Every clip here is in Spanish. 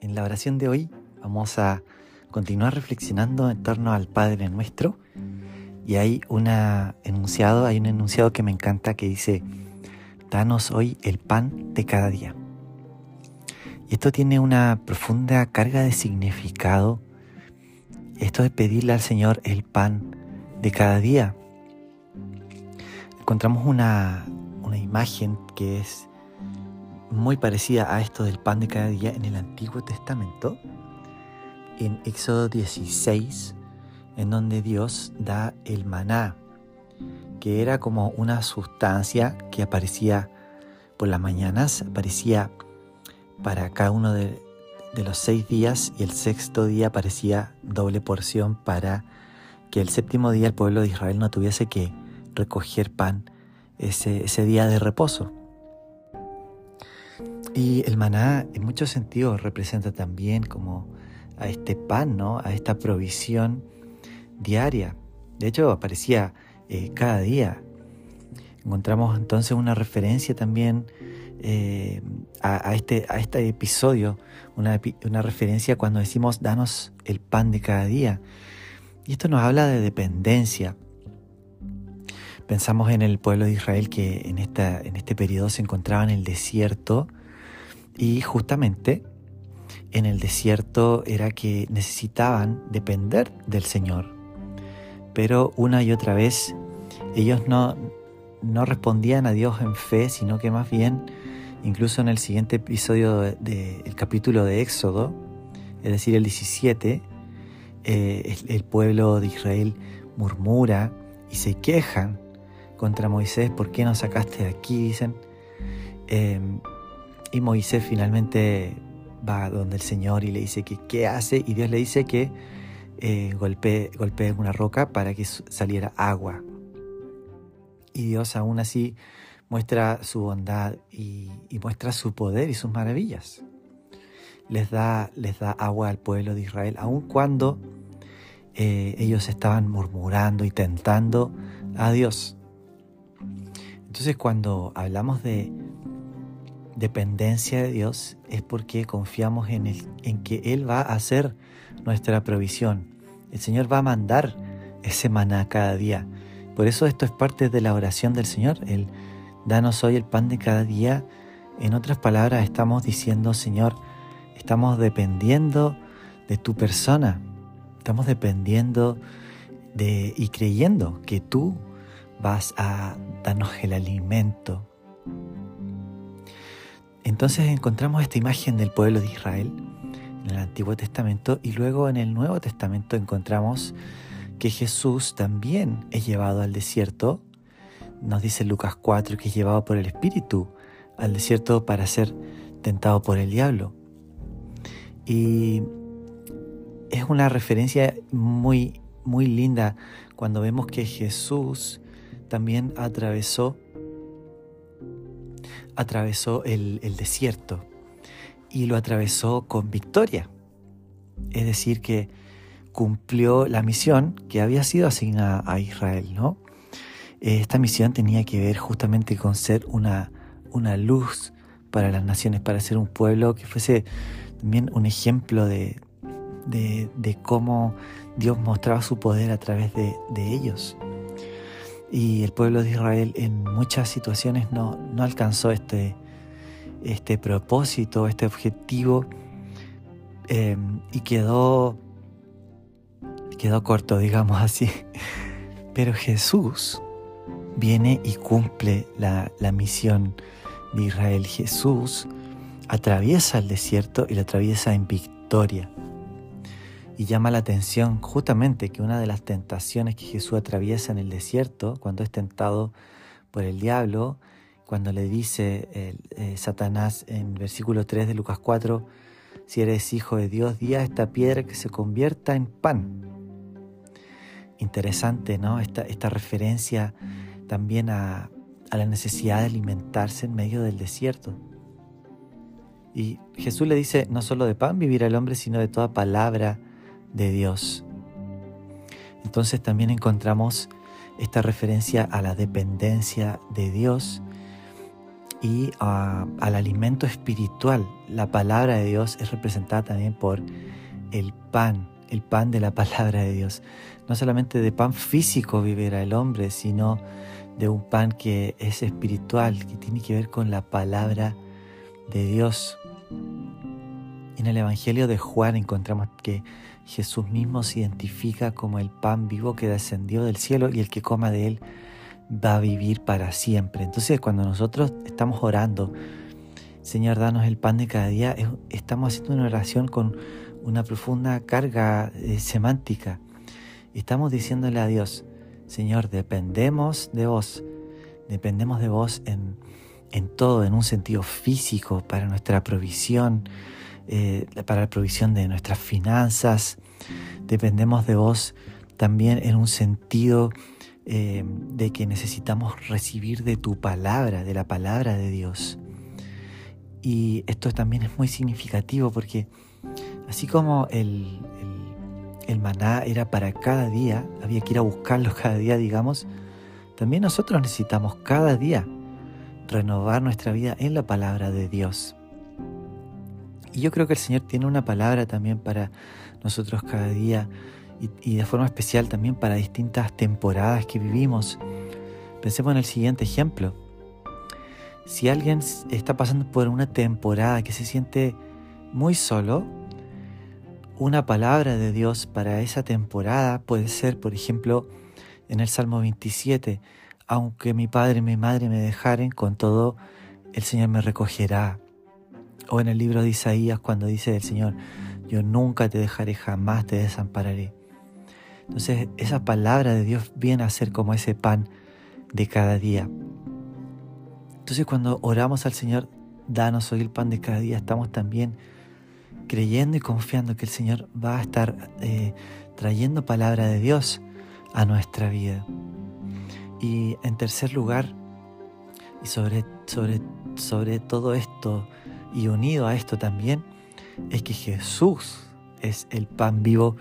En la oración de hoy vamos a continuar reflexionando en torno al Padre Nuestro y hay una enunciado, hay un enunciado que me encanta que dice, danos hoy el pan de cada día. Y esto tiene una profunda carga de significado. Esto de pedirle al Señor el pan de cada día. Encontramos una, una imagen que es muy parecida a esto del pan de cada día en el Antiguo Testamento, en Éxodo 16, en donde Dios da el maná, que era como una sustancia que aparecía por las mañanas, aparecía para cada uno de, los seis días y el sexto día aparecía doble porción para que el séptimo día el pueblo de Israel no tuviese que recoger pan ese día de reposo. Y el maná en muchos sentidos representa también como a este pan, ¿no? a esta provisión diaria. De hecho, aparecía eh, cada día. Encontramos entonces una referencia también eh, a, este, a este episodio, una, una referencia cuando decimos danos el pan de cada día. Y esto nos habla de dependencia. Pensamos en el pueblo de Israel que en, esta, en este periodo se encontraba en el desierto y justamente en el desierto era que necesitaban depender del Señor. Pero una y otra vez ellos no, no respondían a Dios en fe, sino que más bien, incluso en el siguiente episodio del capítulo de Éxodo, es decir, el 17, eh, el, pueblo de Israel murmura y se quejan contra Moisés, ¿por qué nos sacaste de aquí? Dicen. Em, y Moisés finalmente va donde el Señor y le dice que qué hace y Dios le dice que eh, golpee, una roca para que saliera agua. Y Dios aún así muestra su bondad y, muestra su poder y sus maravillas. Les da, les da agua al pueblo de Israel, aun cuando eh, ellos estaban murmurando y tentando a Dios. Entonces cuando hablamos de dependencia de Dios es porque confiamos en, en que Él va a hacer nuestra provisión. El Señor va a mandar ese maná cada día. Por eso esto es parte de la oración del Señor. El danos hoy el pan de cada día. En otras palabras, estamos diciendo, Señor, estamos dependiendo de tu persona. Estamos dependiendo de y creyendo que tú vas a darnos el alimento entonces encontramos esta imagen del pueblo de Israel en el Antiguo Testamento y luego en el Nuevo Testamento encontramos que Jesús también es llevado al desierto. Nos dice Lucas 4 que es llevado por el Espíritu al desierto para ser tentado por el diablo. Y es una referencia muy, muy linda cuando vemos que Jesús también atravesó atravesó el, desierto y lo atravesó con victoria. Es decir, que cumplió la misión que había sido asignada a Israel, ¿no? Esta misión tenía que ver justamente con ser una, una luz para las naciones, para ser un pueblo que fuese también un ejemplo de, de, cómo Dios mostraba su poder a través de, de ellos. Y el pueblo de Israel en muchas situaciones no, alcanzó este, este propósito, este objetivo, em, y quedó, quedó corto, digamos así. Pero Jesús viene y cumple la, la misión de Israel. Jesús atraviesa el desierto y lo atraviesa en victoria. Y llama la atención justamente que una de las tentaciones que Jesús atraviesa en el desierto, cuando es tentado por el diablo, cuando le dice eh, Satanás en versículo 3 de Lucas 4, si eres hijo de Dios, di a esta piedra que se convierta en pan. Interesante, ¿no? Esta, esta referencia también a, a la necesidad de alimentarse en medio del desierto. Y Jesús le dice, no solo de pan vivirá el hombre, sino de toda palabra de Dios. Entonces también encontramos esta referencia a la dependencia de Dios y al alimento espiritual. La palabra de Dios es representada también por el pan, el pan de la palabra de Dios. No solamente de pan físico vivirá el hombre, sino de un pan que es espiritual, que tiene que ver con la palabra de Dios. En el Evangelio de Juan encontramos que Jesús mismo se identifica como el pan vivo que descendió del cielo y el que coma de él va a vivir para siempre. Entonces cuando nosotros estamos orando, Señor, danos el pan de cada día, estamos haciendo una oración con una profunda carga eh, semántica. Estamos diciéndole a Dios, Señor, dependemos de vos, dependemos de vos en, en todo, en un sentido físico, para nuestra provisión, eh, para la provisión de nuestras finanzas. Dependemos de vos también en un sentido eh, de que necesitamos recibir de tu palabra, de la palabra de Dios. Y esto también es muy significativo porque así como el, el maná era para cada día, había que ir a buscarlo cada día, digamos, también nosotros necesitamos cada día renovar nuestra vida en la palabra de Dios. Y yo creo que el Señor tiene una palabra también para nosotros cada día y, de forma especial también para distintas temporadas que vivimos. Pensemos en el siguiente ejemplo. Si alguien está pasando por una temporada que se siente muy solo, una palabra de Dios para esa temporada puede ser, por ejemplo, en el Salmo 27, aunque mi padre y mi madre me dejaren, con todo el Señor me recogerá. O en el libro de Isaías cuando dice el Señor, yo nunca te dejaré, jamás te desampararé. Entonces esa palabra de Dios viene a ser como ese pan de cada día. Entonces cuando oramos al Señor, danos hoy el pan de cada día, estamos también creyendo y confiando que el Señor va a estar eh, trayendo palabra de Dios a nuestra vida. Y en tercer lugar, y sobre, sobre, sobre todo esto, y unido a esto también es que Jesús es el pan vivo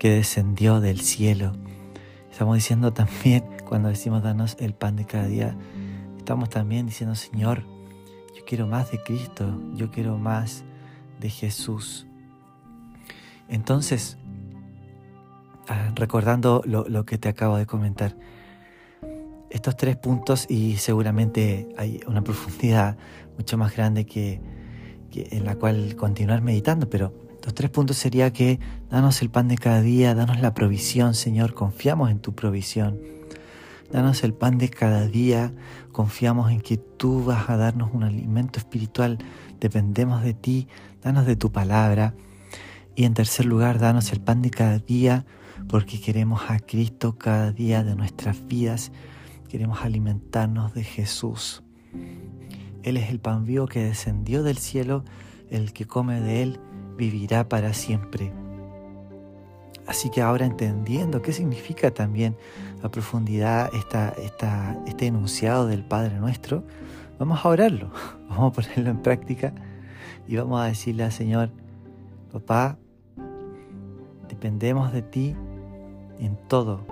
que descendió del cielo. Estamos diciendo también, cuando decimos danos el pan de cada día, estamos también diciendo, Señor, yo quiero más de Cristo, yo quiero más de Jesús. Entonces, ah, recordando lo, lo que te acabo de comentar, estos tres puntos y seguramente hay una profundidad mucho más grande que, en la cual continuar meditando, pero los tres puntos sería que danos el pan de cada día, danos la provisión, Señor, confiamos en tu provisión. Danos el pan de cada día, confiamos en que tú vas a darnos un alimento espiritual, dependemos de ti, danos de tu palabra. Y en tercer lugar, danos el pan de cada día, porque queremos a Cristo cada día de nuestras vidas, queremos alimentarnos de Jesús. Él es el pan vivo que descendió del cielo, el que come de él vivirá para siempre. Así que ahora entendiendo qué significa también a profundidad esta, este enunciado del Padre nuestro, vamos a orarlo, vamos a ponerlo en práctica y vamos a decirle al Señor, papá, dependemos de ti en todo.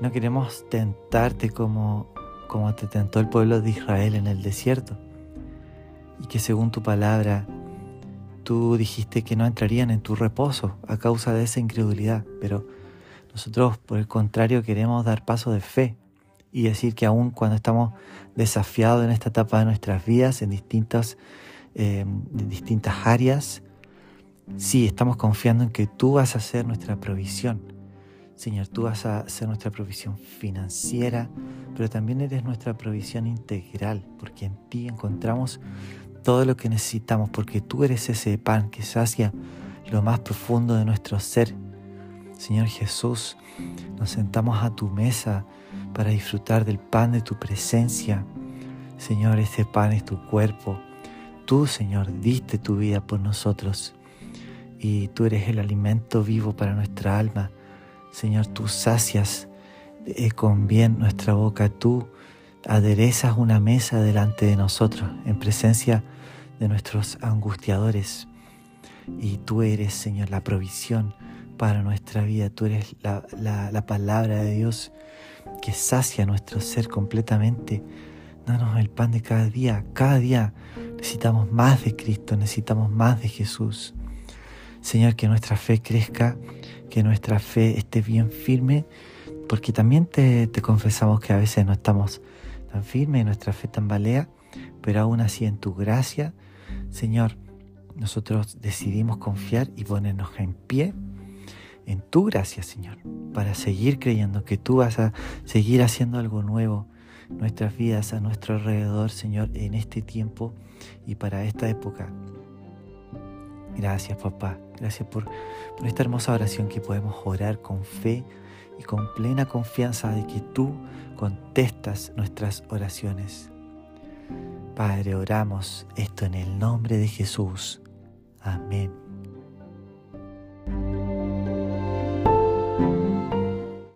No queremos tentarte como como te tentó el pueblo de Israel en el desierto, y que según tu palabra tú dijiste que no entrarían en tu reposo a causa de esa incredulidad, pero nosotros por el contrario queremos dar paso de fe y decir que aun cuando estamos desafiados en esta etapa de nuestras vidas, en distintas, em, en distintas áreas, sí, estamos confiando en que tú vas a ser nuestra provisión. Señor, tú vas a ser nuestra provisión financiera, pero también eres nuestra provisión integral, porque en ti encontramos todo lo que necesitamos, porque tú eres ese pan que sacia lo más profundo de nuestro ser. Señor Jesús, nos sentamos a tu mesa para disfrutar del pan de tu presencia. Señor, este pan es tu cuerpo. Tú, Señor, diste tu vida por nosotros y tú eres el alimento vivo para nuestra alma. Señor, tú sacias eh, con bien nuestra boca, tú aderezas una mesa delante de nosotros en presencia de nuestros angustiadores. Y tú eres, Señor, la provisión para nuestra vida. Tú eres la, palabra de Dios que sacia nuestro ser completamente Danos el pan de cada día. Cada día necesitamos más de Cristo, necesitamos más de Jesús. Señor, que nuestra fe crezca, que nuestra fe esté bien firme, porque también te, confesamos que a veces no estamos tan firmes, nuestra fe tambalea, pero aún así en tu gracia, Señor, nosotros decidimos confiar y ponernos en pie en tu gracia, Señor, para seguir creyendo que tú vas a seguir haciendo algo nuevo nuestras vidas, a nuestro alrededor, Señor, en este tiempo y para esta época. Gracias, papá. Gracias por, por esta hermosa oración que podemos orar con fe y con plena confianza de que tú contestas nuestras oraciones. Padre, oramos esto en el nombre de Jesús. Amén.